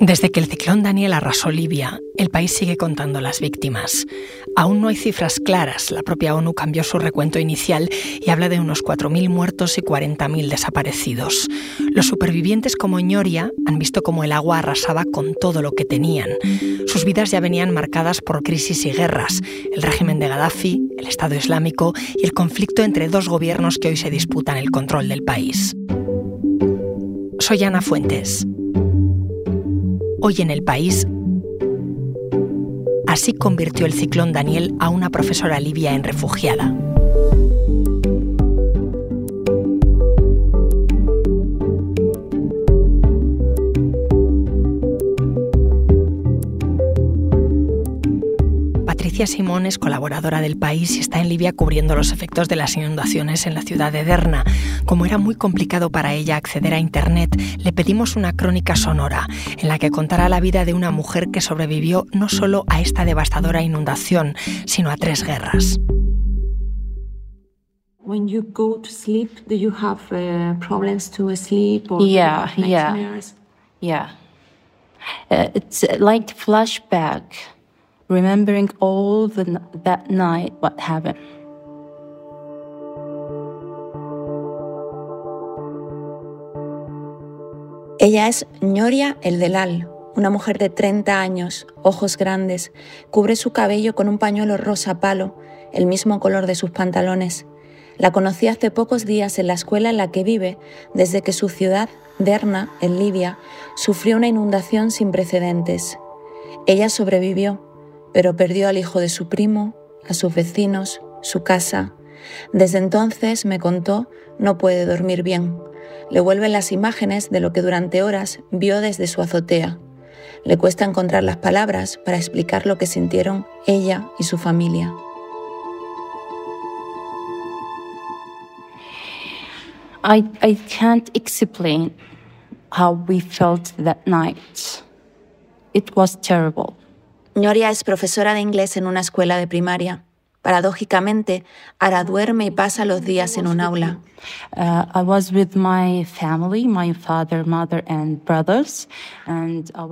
Desde que el ciclón Daniel arrasó Libia, el país sigue contando las víctimas. Aún no hay cifras claras. La propia ONU cambió su recuento inicial y habla de unos 4.000 muertos y 40.000 desaparecidos. Los supervivientes como Ñoria han visto cómo el agua arrasaba con todo lo que tenían. Sus vidas ya venían marcadas por crisis y guerras, el régimen de Gaddafi, el Estado Islámico y el conflicto entre dos gobiernos que hoy se disputan el control del país. Soy Ana Fuentes. Hoy en el país, así convirtió el ciclón Daniel a una profesora libia en refugiada. Simón es colaboradora del país y está en Libia cubriendo los efectos de las inundaciones en la ciudad de Derna. Como era muy complicado para ella acceder a Internet, le pedimos una crónica sonora en la que contará la vida de una mujer que sobrevivió no solo a esta devastadora inundación, sino a tres guerras. When you go to sleep, do you have uh, problems to sleep or yeah, yeah, yeah. Uh, it's like flashback. Remembering all that night what happened. Ella es Ñoria El Delal, una mujer de 30 años, ojos grandes, cubre su cabello con un pañuelo rosa palo, el mismo color de sus pantalones. La conocí hace pocos días en la escuela en la que vive, desde que su ciudad, Derna, en Libia, sufrió una inundación sin precedentes. Ella sobrevivió pero perdió al hijo de su primo, a sus vecinos, su casa. Desde entonces, me contó, no puede dormir bien. Le vuelven las imágenes de lo que durante horas vio desde su azotea. Le cuesta encontrar las palabras para explicar lo que sintieron ella y su familia. I, I can't explain how we felt that night. It was terrible. Ñoria es profesora de inglés en una escuela de primaria. Paradójicamente, Ara duerme y pasa los días en un aula.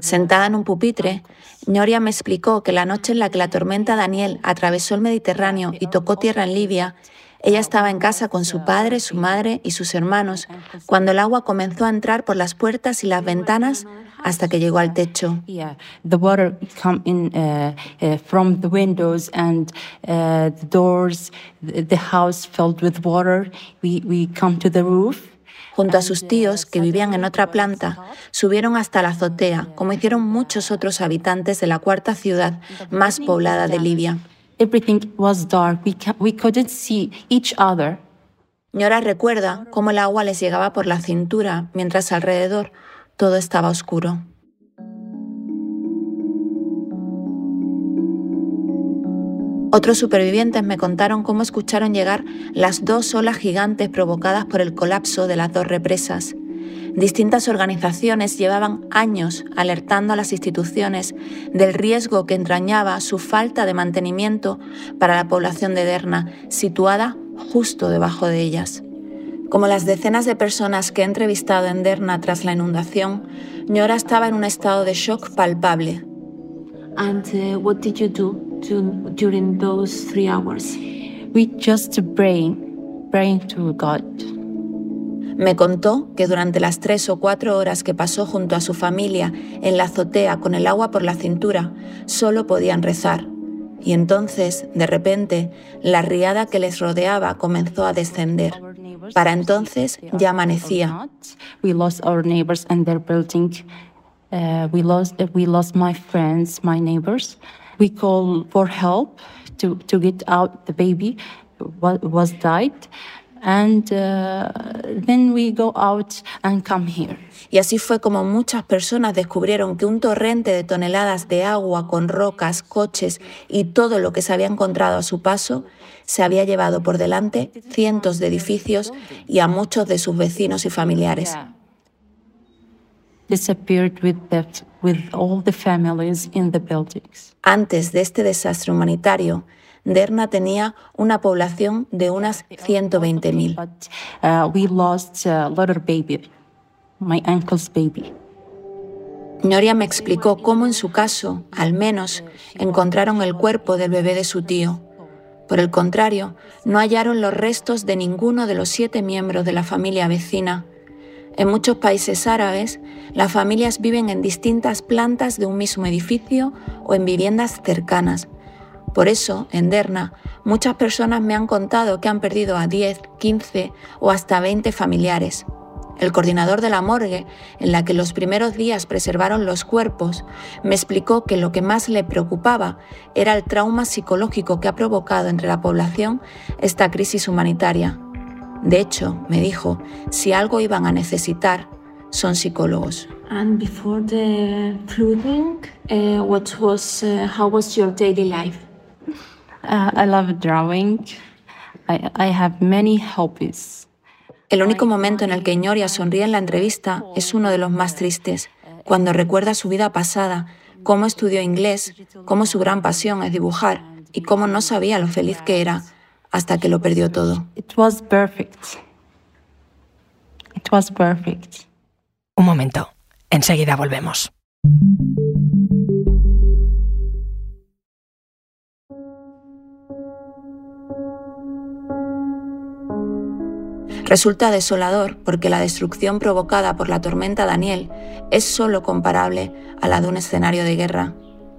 Sentada en un pupitre, Ñoria me explicó que la noche en la que la tormenta Daniel atravesó el Mediterráneo y tocó tierra en Libia, ella estaba en casa con su padre, su madre y sus hermanos cuando el agua comenzó a entrar por las puertas y las ventanas hasta que llegó al techo. The water come in uh, uh, from the windows and uh, the doors. The house filled with water. We we come to the roof. Junto a sus tíos, que vivían en otra planta, subieron hasta la azotea, como hicieron muchos otros habitantes de la cuarta ciudad más poblada de Libia. Everything was dark. We, we couldn't see each other. Ñora recuerda cómo el agua les llegaba por la cintura, mientras alrededor todo estaba oscuro. Otros supervivientes me contaron cómo escucharon llegar las dos olas gigantes provocadas por el colapso de las dos represas. Distintas organizaciones llevaban años alertando a las instituciones del riesgo que entrañaba su falta de mantenimiento para la población de Derna, situada justo debajo de ellas. Como las decenas de personas que he entrevistado en Derna tras la inundación, Ñora estaba en un estado de shock palpable. And uh, what did you do during those three hours? We just praying, praying to God. Me contó que durante las tres o cuatro horas que pasó junto a su familia en la azotea con el agua por la cintura, solo podían rezar. Y entonces, de repente, la riada que les rodeaba comenzó a descender. Para entonces ya amanecía. Uh. And then we go out and come here. Y así fue como muchas personas descubrieron que un torrente de toneladas de agua con rocas, coches y todo lo que se había encontrado a su paso se había llevado por delante cientos de edificios y a muchos de sus vecinos y familiares. Antes de este desastre humanitario, Derna tenía una población de unas 120.000. Uh, baby, my uncle's baby. Noria me explicó cómo en su caso, al menos, encontraron el cuerpo del bebé de su tío. Por el contrario, no hallaron los restos de ninguno de los siete miembros de la familia vecina. En muchos países árabes, las familias viven en distintas plantas de un mismo edificio o en viviendas cercanas. Por eso, en Derna, muchas personas me han contado que han perdido a 10, 15 o hasta 20 familiares. El coordinador de la morgue, en la que los primeros días preservaron los cuerpos, me explicó que lo que más le preocupaba era el trauma psicológico que ha provocado entre la población esta crisis humanitaria. De hecho, me dijo, si algo iban a necesitar, son psicólogos. And before the flooding, uh, what was, uh, how? Uh, I love drawing. I, I have many hobbies. El único momento en el que Ñoria sonríe en la entrevista es uno de los más tristes, cuando recuerda su vida pasada, cómo estudió inglés, cómo su gran pasión es dibujar y cómo no sabía lo feliz que era hasta que lo perdió todo. It was perfect. It was perfect. Un momento, enseguida volvemos. Resulta desolador porque la destrucción provocada por la tormenta Daniel es solo comparable a la de un escenario de guerra.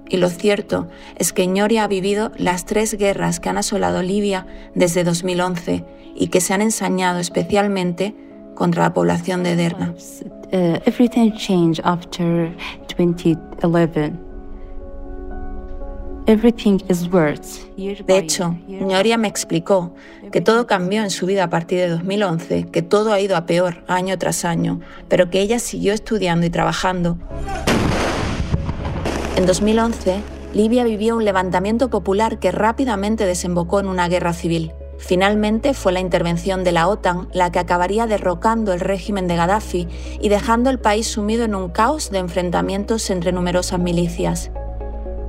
Y lo cierto es que Ñoria ha vivido las tres guerras que han asolado Libia desde 2011 y que se han ensañado especialmente contra la población de Derna. Uh, everything changed after 2011. De hecho. Ñoria me explicó que todo cambió en su vida a partir de 2011, que todo ha ido a peor año tras año, pero que ella siguió estudiando y trabajando. En 2011, Libia vivió un levantamiento popular que rápidamente desembocó en una guerra civil. Finalmente fue la intervención de la OTAN la que acabaría derrocando el régimen de Gaddafi y dejando el país sumido en un caos de enfrentamientos entre numerosas milicias.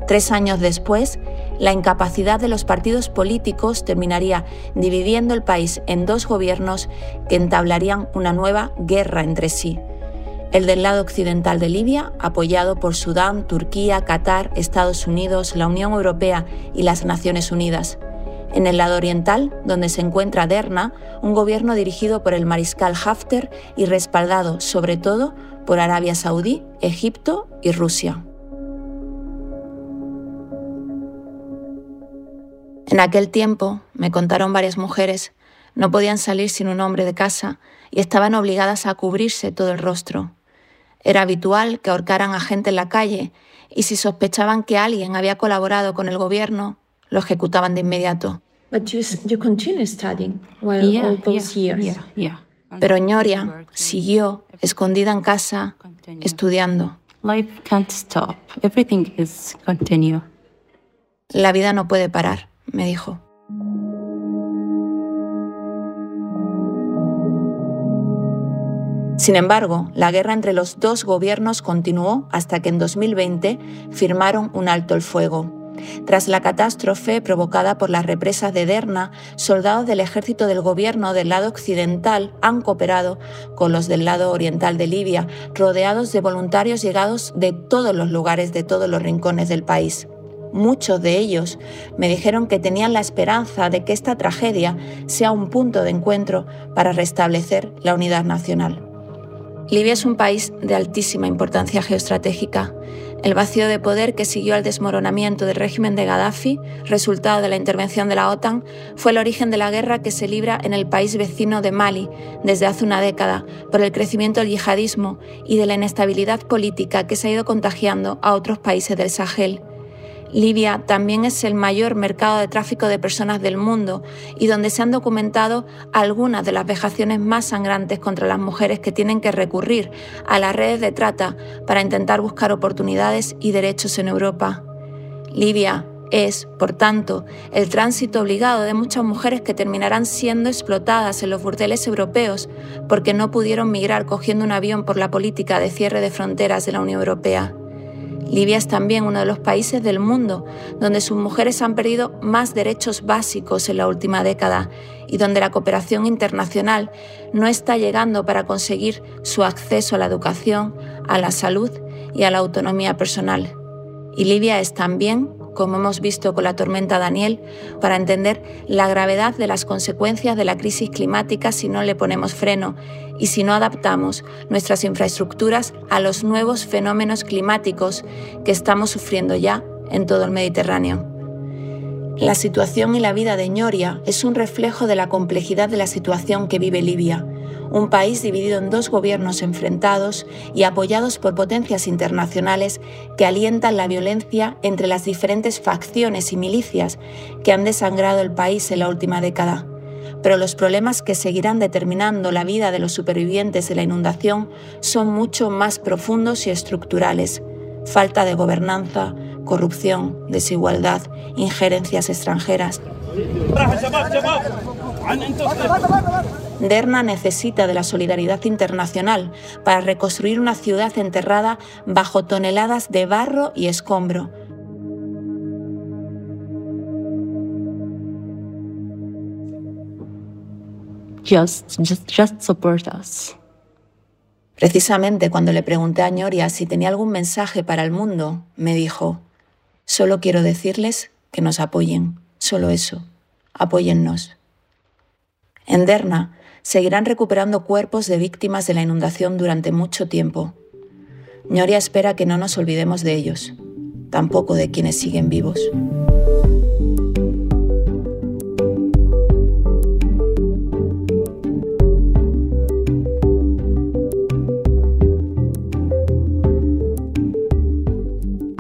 Tres años después, la incapacidad de los partidos políticos terminaría dividiendo el país en dos gobiernos que entablarían una nueva guerra entre sí. El del lado occidental de Libia, apoyado por Sudán, Turquía, Qatar, Estados Unidos, la Unión Europea y las Naciones Unidas. En el lado oriental, donde se encuentra Derna, un gobierno dirigido por el mariscal Haftar y respaldado sobre todo por Arabia Saudí, Egipto y Rusia. En aquel tiempo, me contaron varias mujeres, no podían salir sin un hombre de casa y estaban obligadas a cubrirse todo el rostro. Era habitual que ahorcaran a gente en la calle y si sospechaban que alguien había colaborado con el gobierno, lo ejecutaban de inmediato. Pero Ñoria siguió escondida en casa estudiando. Life can't stop. Everything is continue. La vida no puede parar, me dijo. Sin embargo, la guerra entre los dos gobiernos continuó hasta que en 2020 firmaron un alto el fuego. Tras la catástrofe provocada por las represas de Derna, soldados del ejército del gobierno del lado occidental han cooperado con los del lado oriental de Libia, rodeados de voluntarios llegados de todos los lugares, de todos los rincones del país. Muchos de ellos me dijeron que tenían la esperanza de que esta tragedia sea un punto de encuentro para restablecer la unidad nacional. Libia es un país de altísima importancia geoestratégica. El vacío de poder que siguió al desmoronamiento del régimen de Gaddafi, resultado de la intervención de la OTAN, fue el origen de la guerra que se libra en el país vecino de Mali desde hace una década por el crecimiento del yihadismo y de la inestabilidad política que se ha ido contagiando a otros países del Sahel. Libia también es el mayor mercado de tráfico de personas del mundo y donde se han documentado algunas de las vejaciones más sangrantes contra las mujeres que tienen que recurrir a las redes de trata para intentar buscar oportunidades y derechos en Europa. Libia es, por tanto, el tránsito obligado de muchas mujeres que terminarán siendo explotadas en los burdeles europeos porque no pudieron migrar cogiendo un avión por la política de cierre de fronteras de la Unión Europea. Libia es también uno de los países del mundo donde sus mujeres han perdido más derechos básicos en la última década y donde la cooperación internacional no está llegando para conseguir su acceso a la educación, a la salud y a la autonomía personal. Y Libia es también, como hemos visto con la tormenta Daniel, para entender la gravedad de las consecuencias de la crisis climática si no le ponemos freno y si no adaptamos nuestras infraestructuras a los nuevos fenómenos climáticos que estamos sufriendo ya en todo el Mediterráneo. La situación y la vida de Ñoria es un reflejo de la complejidad de la situación que vive Libia, un país dividido en dos gobiernos enfrentados y apoyados por potencias internacionales que alientan la violencia entre las diferentes facciones y milicias que han desangrado el país en la última década. Pero los problemas que seguirán determinando la vida de los supervivientes de la inundación son mucho más profundos y estructurales. Falta de gobernanza, corrupción, desigualdad, injerencias extranjeras. Derna necesita de la solidaridad internacional para reconstruir una ciudad enterrada bajo toneladas de barro y escombro. Just, just, just support us. Precisamente cuando le pregunté a Ñoria si tenía algún mensaje para el mundo, me dijo, solo quiero decirles que nos apoyen, solo eso, apóyennos. En Derna seguirán recuperando cuerpos de víctimas de la inundación durante mucho tiempo. Ñoria espera que no nos olvidemos de ellos, tampoco de quienes siguen vivos.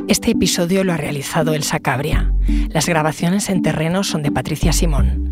Este episodio lo ha realizado Elsa Cabria. Las grabaciones en terreno son de Patricia Simón.